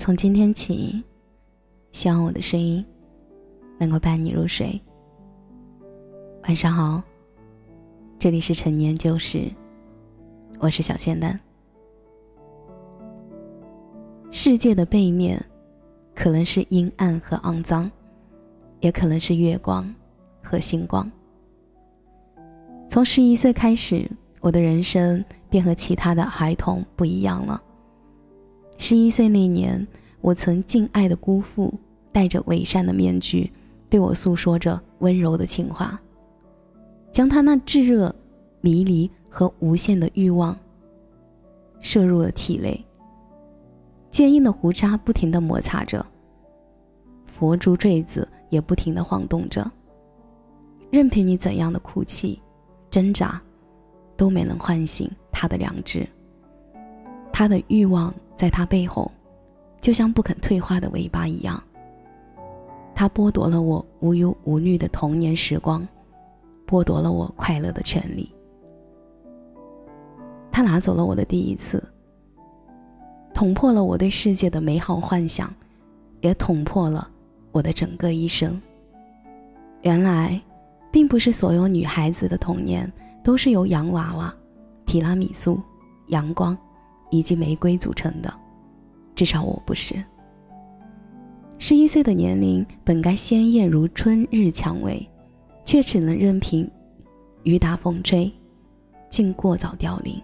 从今天起，希望我的声音能够伴你入睡。晚上好，这里是陈年旧事，我是小仙丹。世界的背面，可能是阴暗和肮脏，也可能是月光和星光。从十一岁开始，我的人生便和其他的孩童不一样了。十一岁那年，我曾敬爱的姑父戴着伪善的面具，对我诉说着温柔的情话，将他那炙热、迷离和无限的欲望射入了体内。坚硬的胡渣不停地摩擦着，佛珠坠子也不停地晃动着。任凭你怎样的哭泣、挣扎，都没能唤醒他的良知。他的欲望。在他背后，就像不肯退化的尾巴一样。他剥夺了我无忧无虑的童年时光，剥夺了我快乐的权利。他拿走了我的第一次，捅破了我对世界的美好幻想，也捅破了我的整个一生。原来，并不是所有女孩子的童年都是由洋娃娃、提拉米苏、阳光。以及玫瑰组成的，至少我不是。十一岁的年龄本该鲜艳如春日蔷薇，却只能任凭雨打风吹，竟过早凋零。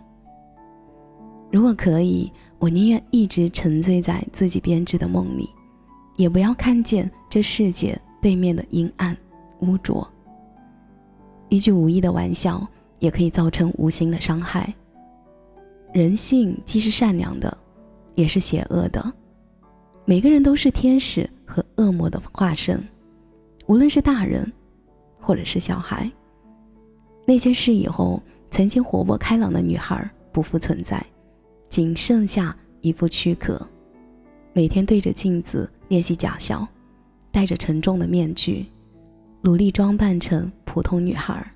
如果可以，我宁愿一直沉醉在自己编织的梦里，也不要看见这世界背面的阴暗污浊。一句无意的玩笑，也可以造成无形的伤害。人性既是善良的，也是邪恶的。每个人都是天使和恶魔的化身，无论是大人，或者是小孩。那件事以后，曾经活泼开朗的女孩不复存在，仅剩下一副躯壳，每天对着镜子练习假笑，戴着沉重的面具，努力装扮成普通女孩，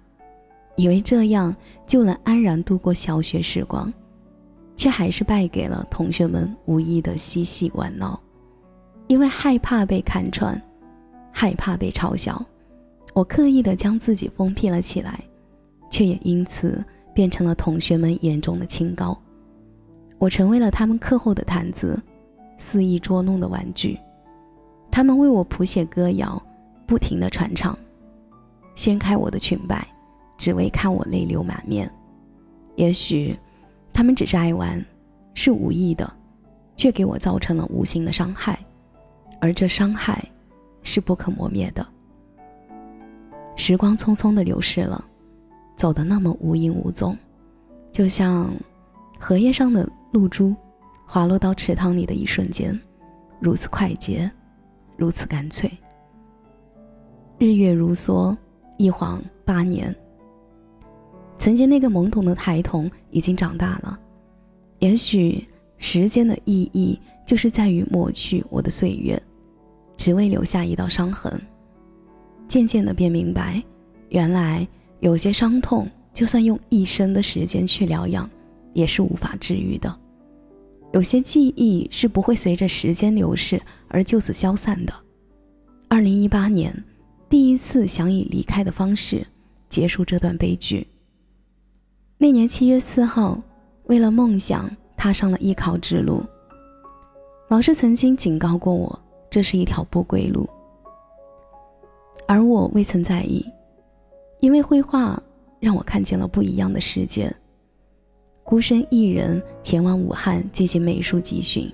以为这样就能安然度过小学时光。却还是败给了同学们无意的嬉戏玩闹，因为害怕被看穿，害怕被嘲笑，我刻意的将自己封闭了起来，却也因此变成了同学们眼中的清高。我成为了他们课后的谈资，肆意捉弄的玩具。他们为我谱写歌谣，不停的传唱，掀开我的裙摆，只为看我泪流满面。也许。他们只是爱玩，是无意的，却给我造成了无形的伤害，而这伤害是不可磨灭的。时光匆匆的流逝了，走得那么无影无踪，就像荷叶上的露珠滑落到池塘里的一瞬间，如此快捷，如此干脆。日月如梭，一晃八年。曾经那个懵懂的孩童已经长大了，也许时间的意义就是在于抹去我的岁月，只为留下一道伤痕。渐渐的便明白，原来有些伤痛，就算用一生的时间去疗养，也是无法治愈的。有些记忆是不会随着时间流逝而就此消散的。二零一八年，第一次想以离开的方式结束这段悲剧。那年七月四号，为了梦想踏上了艺考之路。老师曾经警告过我，这是一条不归路，而我未曾在意，因为绘画让我看见了不一样的世界。孤身一人前往武汉进行美术集训，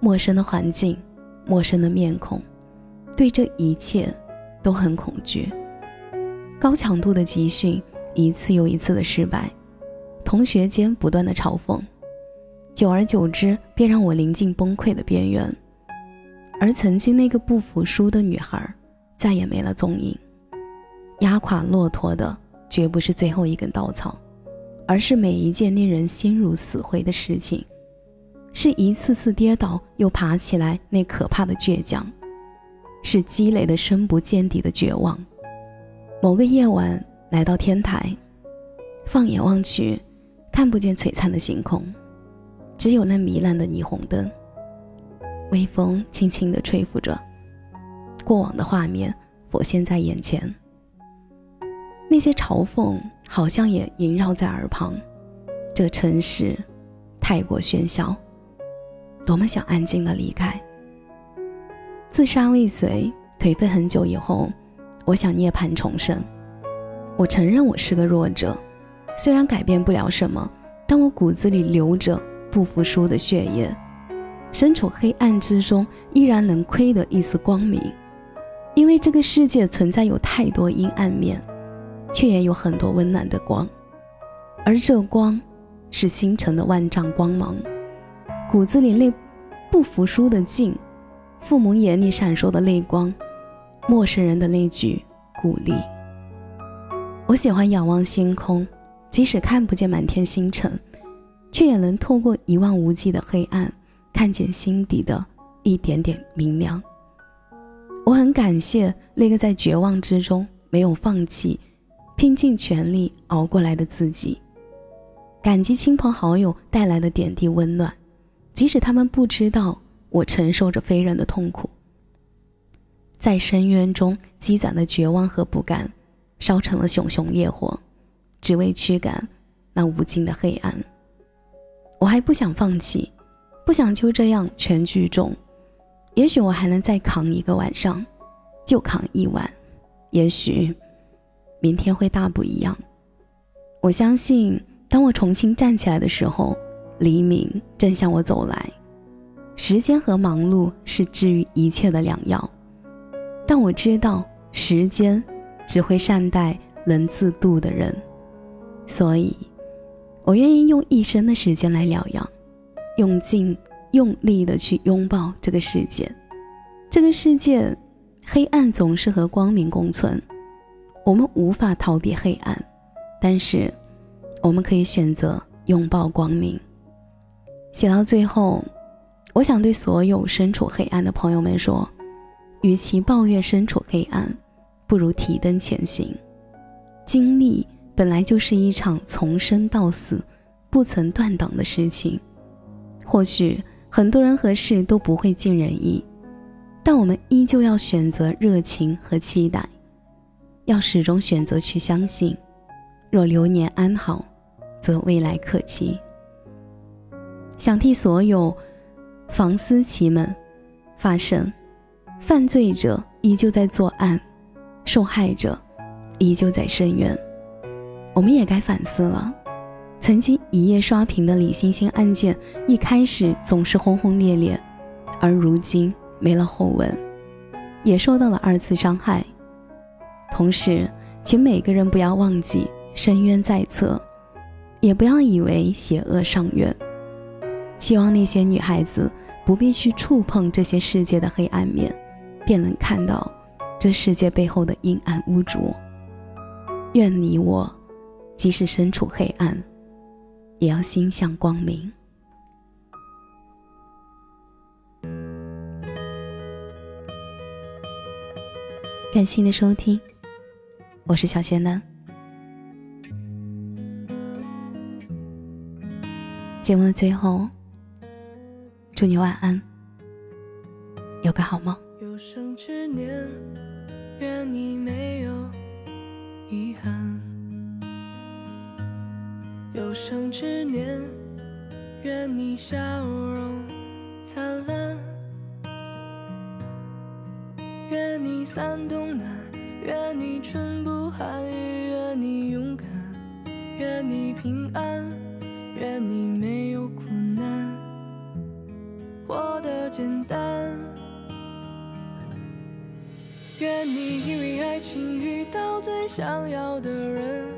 陌生的环境，陌生的面孔，对这一切都很恐惧。高强度的集训，一次又一次的失败。同学间不断的嘲讽，久而久之，便让我临近崩溃的边缘。而曾经那个不服输的女孩，再也没了踪影。压垮骆驼的绝不是最后一根稻草，而是每一件令人心如死灰的事情，是一次次跌倒又爬起来那可怕的倔强，是积累的深不见底的绝望。某个夜晚，来到天台，放眼望去。看不见璀璨的星空，只有那糜烂的霓虹灯。微风轻轻地吹拂着，过往的画面浮现在眼前。那些嘲讽好像也萦绕在耳旁。这城市太过喧嚣，多么想安静的离开。自杀未遂，颓废很久以后，我想涅槃重生。我承认我是个弱者，虽然改变不了什么，但我骨子里流着不服输的血液。身处黑暗之中，依然能窥得一丝光明，因为这个世界存在有太多阴暗面，却也有很多温暖的光，而这光，是星辰的万丈光芒。骨子里那不服输的劲，父母眼里闪烁的泪光，陌生人的那句鼓励。我喜欢仰望星空，即使看不见满天星辰，却也能透过一望无际的黑暗。看见心底的一点点明亮。我很感谢那个在绝望之中没有放弃、拼尽全力熬过来的自己。感激亲朋好友带来的点滴温暖，即使他们不知道我承受着非人的痛苦。在深渊中积攒的绝望和不甘，烧成了熊熊烈火，只为驱赶那无尽的黑暗。我还不想放弃。不想就这样全剧终，也许我还能再扛一个晚上，就扛一晚，也许明天会大不一样。我相信，当我重新站起来的时候，黎明正向我走来。时间和忙碌是治愈一切的良药，但我知道，时间只会善待能自渡的人，所以，我愿意用一生的时间来疗养。用尽用力的去拥抱这个世界，这个世界，黑暗总是和光明共存，我们无法逃避黑暗，但是，我们可以选择拥抱光明。写到最后，我想对所有身处黑暗的朋友们说：，与其抱怨身处黑暗，不如提灯前行。经历本来就是一场从生到死不曾断档的事情。或许很多人和事都不会尽人意，但我们依旧要选择热情和期待，要始终选择去相信。若流年安好，则未来可期。想替所有房思琪们发声：犯罪者依旧在作案，受害者依旧在深渊。我们也该反思了。曾经一夜刷屏的李星星案件，一开始总是轰轰烈烈，而如今没了后文，也受到了二次伤害。同时，请每个人不要忘记深渊在侧，也不要以为邪恶上远。希望那些女孩子不必去触碰这些世界的黑暗面，便能看到这世界背后的阴暗污浊。愿你我，即使身处黑暗。也要心向光明。感谢你的收听，我是小仙男。节目的最后，祝你晚安，有个好梦。有生之年，愿你没有遗憾。有生之年，愿你笑容灿烂，愿你三冬暖，愿你春不寒，愿你勇敢，愿你平安，愿你没有苦难，活得简单。愿你因为爱情遇到最想要的人。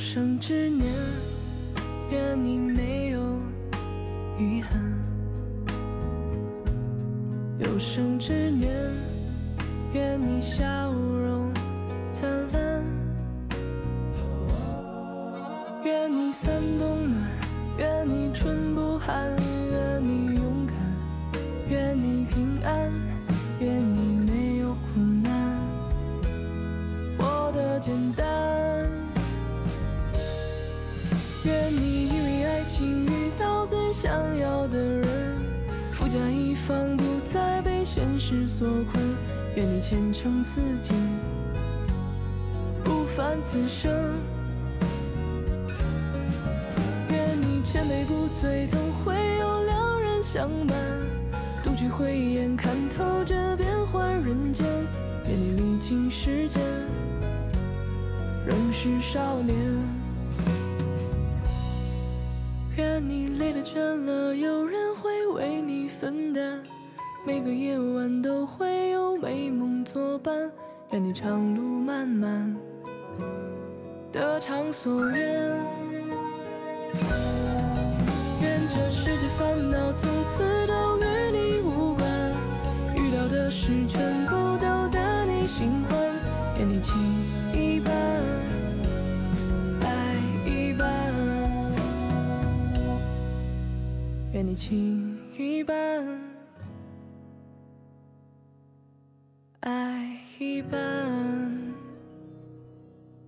有生之年，愿你没有遗憾。有生之年，愿你笑容灿烂。愿你三冬暖，愿你春不寒，被现实所困。愿你前程似锦，不凡此生。愿你千杯不醉，总会有良人相伴。独具慧眼，看透这变幻人间。愿你历经时间，仍是少年。愿你累了倦了，有人会为你分担。每个夜晚都会有美梦作伴。愿你长路漫漫，得偿所愿。愿这世界烦恼从此都远